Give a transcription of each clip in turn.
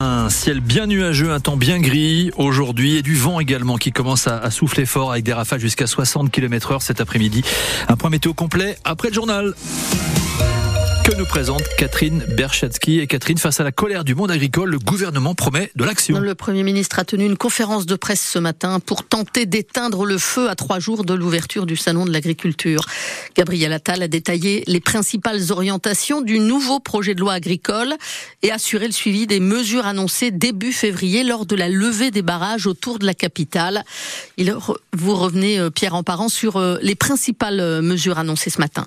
Un ciel bien nuageux, un temps bien gris aujourd'hui et du vent également qui commence à, souffler fort avec des rafales jusqu'à 60 km heure cet après-midi. Un point météo complet après le journal nous présente Catherine Berchatsky. Et Catherine, face à la colère du monde agricole, le gouvernement promet de l'action. Le Premier ministre a tenu une conférence de presse ce matin pour tenter d'éteindre le feu à trois jours de l'ouverture du Salon de l'agriculture. Gabriel Attal a détaillé les principales orientations du nouveau projet de loi agricole et assuré le suivi des mesures annoncées début février lors de la levée des barrages autour de la capitale. Vous revenez, euh, Pierre Emparent, sur euh, les principales euh, mesures annoncées ce matin.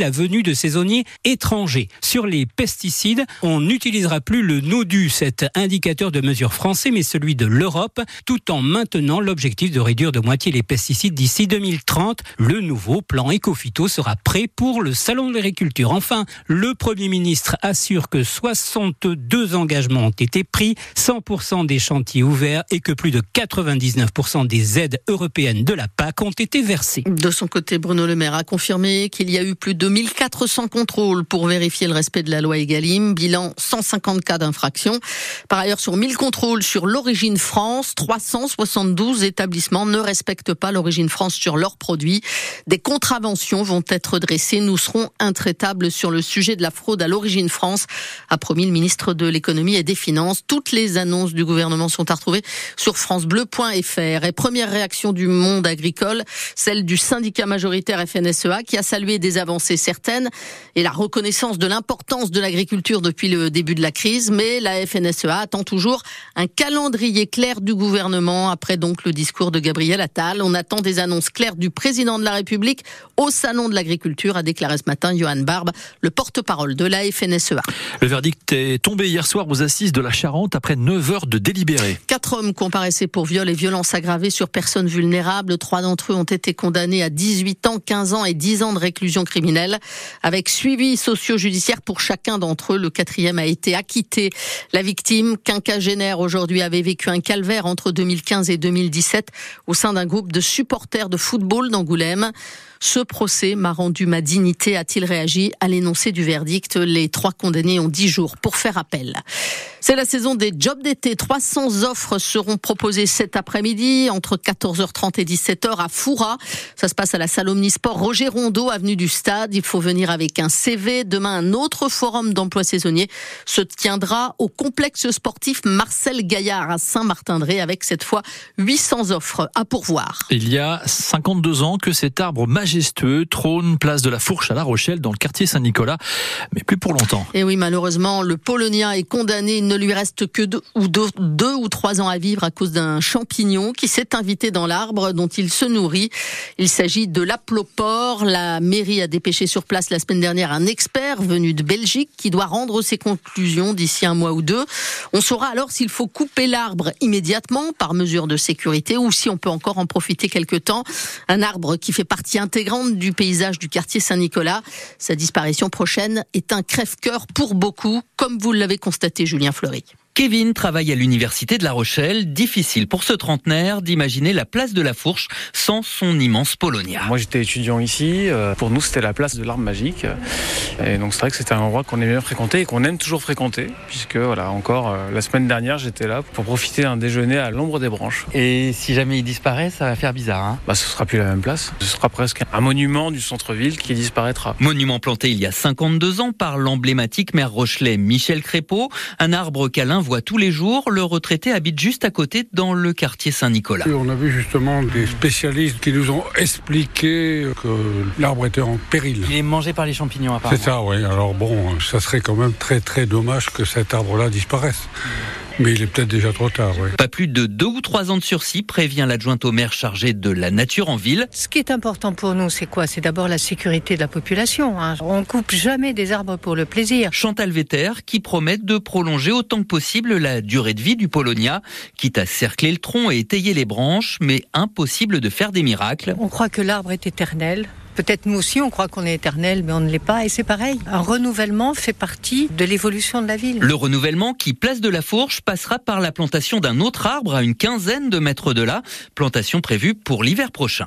la venue de saisonniers étrangers. Sur les pesticides, on n'utilisera plus le NODU, cet indicateur de mesure français, mais celui de l'Europe, tout en maintenant l'objectif de réduire de moitié les pesticides d'ici 2030. Le nouveau plan Ecofito sera prêt pour le Salon de l'agriculture. Enfin, le Premier ministre assure que 62 engagements ont été pris, 100% des chantiers ouverts et que plus de 99% des aides européennes de la PAC ont été versées. De son côté, Bruno Le Maire a confirmé qu'il y a eu plus de 1400 contrôles pour vérifier le respect de la loi Egalim, bilan 150 cas d'infraction. Par ailleurs, sur 1000 contrôles sur l'origine France, 372 établissements ne respectent pas l'origine France sur leurs produits. Des contraventions vont être dressées. Nous serons intraitables sur le sujet de la fraude à l'origine France, a promis le ministre de l'économie et des finances. Toutes les annonces du gouvernement sont à retrouver sur francebleu.fr. Et première réaction du monde agricole, celle du syndicat majoritaire FNSEA qui a salué des avancées certaine et la reconnaissance de l'importance de l'agriculture depuis le début de la crise, mais la FNSEA attend toujours un calendrier clair du gouvernement après donc le discours de Gabriel Attal. On attend des annonces claires du président de la République au salon de l'agriculture, a déclaré ce matin Johan Barbe, le porte-parole de la FNSEA. Le verdict est tombé hier soir aux assises de la Charente après 9 heures de délibéré. Quatre hommes comparaissaient pour viol et violences aggravées sur personnes vulnérables. Trois d'entre eux ont été condamnés à 18 ans, 15 ans et 10 ans de réclusion criminelle avec suivi socio-judiciaire pour chacun d'entre eux. Le quatrième a été acquitté. La victime, quinquagénaire aujourd'hui, avait vécu un calvaire entre 2015 et 2017 au sein d'un groupe de supporters de football d'Angoulême. Ce procès m'a rendu ma dignité, a-t-il réagi à l'énoncé du verdict. Les trois condamnés ont dix jours pour faire appel. C'est la saison des jobs d'été. 300 offres seront proposées cet après-midi entre 14h30 et 17h à Foura. Ça se passe à la salle Omnisport Roger Rondeau, avenue du Stade. Il faut venir avec un CV. Demain, un autre forum d'emploi saisonnier se tiendra au complexe sportif Marcel Gaillard à Saint-Martin-de-Ré avec cette fois 800 offres à pourvoir. Il y a 52 ans que cet arbre magique trône place de la Fourche à La Rochelle dans le quartier Saint-Nicolas, mais plus pour longtemps. Et oui, malheureusement, le Polonien est condamné. Il ne lui reste que deux ou, deux ou trois ans à vivre à cause d'un champignon qui s'est invité dans l'arbre dont il se nourrit. Il s'agit de l'aplopore. La mairie a dépêché sur place la semaine dernière un expert venu de Belgique qui doit rendre ses conclusions d'ici un mois ou deux. On saura alors s'il faut couper l'arbre immédiatement par mesure de sécurité ou si on peut encore en profiter quelque temps. Un arbre qui fait partie intégrante grande du paysage du quartier Saint-Nicolas. Sa disparition prochaine est un crève-cœur pour beaucoup, comme vous l'avez constaté, Julien Fleury. Kevin travaille à l'université de La Rochelle. Difficile pour ce trentenaire d'imaginer la place de la Fourche sans son immense Polonia. Moi j'étais étudiant ici. Euh, pour nous c'était la place de l'arbre magique. Et donc c'est vrai que c'était un endroit qu'on aimait bien fréquenter et qu'on aime toujours fréquenter. Puisque voilà, encore euh, la semaine dernière j'étais là pour profiter d'un déjeuner à l'ombre des branches. Et si jamais il disparaît, ça va faire bizarre. Hein bah ce sera plus la même place. Ce sera presque un monument du centre-ville qui disparaîtra. Monument planté il y a 52 ans par l'emblématique maire Rochelet Michel Crépeau. Un arbre câlin voit tous les jours. Le retraité habite juste à côté dans le quartier Saint-Nicolas. On a vu justement des spécialistes qui nous ont expliqué que l'arbre était en péril. Il est mangé par les champignons apparemment. C'est ça, oui. Alors bon, ça serait quand même très très dommage que cet arbre-là disparaisse. Mais il est peut-être déjà trop tard, oui. Pas plus de deux ou trois ans de sursis, prévient l'adjointe au maire chargé de la nature en ville. Ce qui est important pour nous, c'est quoi? C'est d'abord la sécurité de la population. Hein. On coupe jamais des arbres pour le plaisir. Chantal Vetter qui promet de prolonger autant que possible la durée de vie du Polonia, quitte à cercler le tronc et étayer les branches, mais impossible de faire des miracles. On croit que l'arbre est éternel. Peut-être nous aussi, on croit qu'on est éternel, mais on ne l'est pas. Et c'est pareil. Un renouvellement fait partie de l'évolution de la ville. Le renouvellement qui, place de la Fourche, passera par la plantation d'un autre arbre à une quinzaine de mètres de là. Plantation prévue pour l'hiver prochain.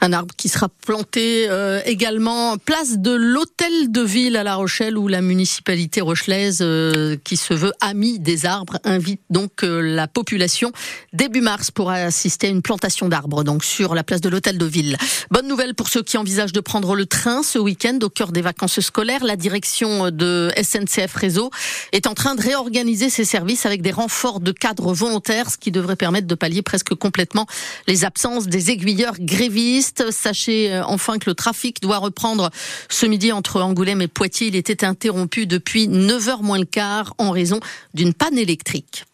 Un arbre qui sera planté euh, également place de l'hôtel de ville à La Rochelle où la municipalité rochelaise euh, qui se veut amie des arbres invite donc euh, la population début mars pour assister à une plantation d'arbres donc sur la place de l'hôtel de ville. Bonne nouvelle pour ceux qui envisagent de prendre le train ce week-end au cœur des vacances scolaires. La direction de SNCF Réseau est en train de réorganiser ses services avec des renforts de cadres volontaires, ce qui devrait permettre de pallier presque complètement les absences des aiguilleurs grévistes Sachez euh, enfin que le trafic doit reprendre ce midi entre Angoulême et Poitiers. Il était interrompu depuis 9h moins le quart en raison d'une panne électrique.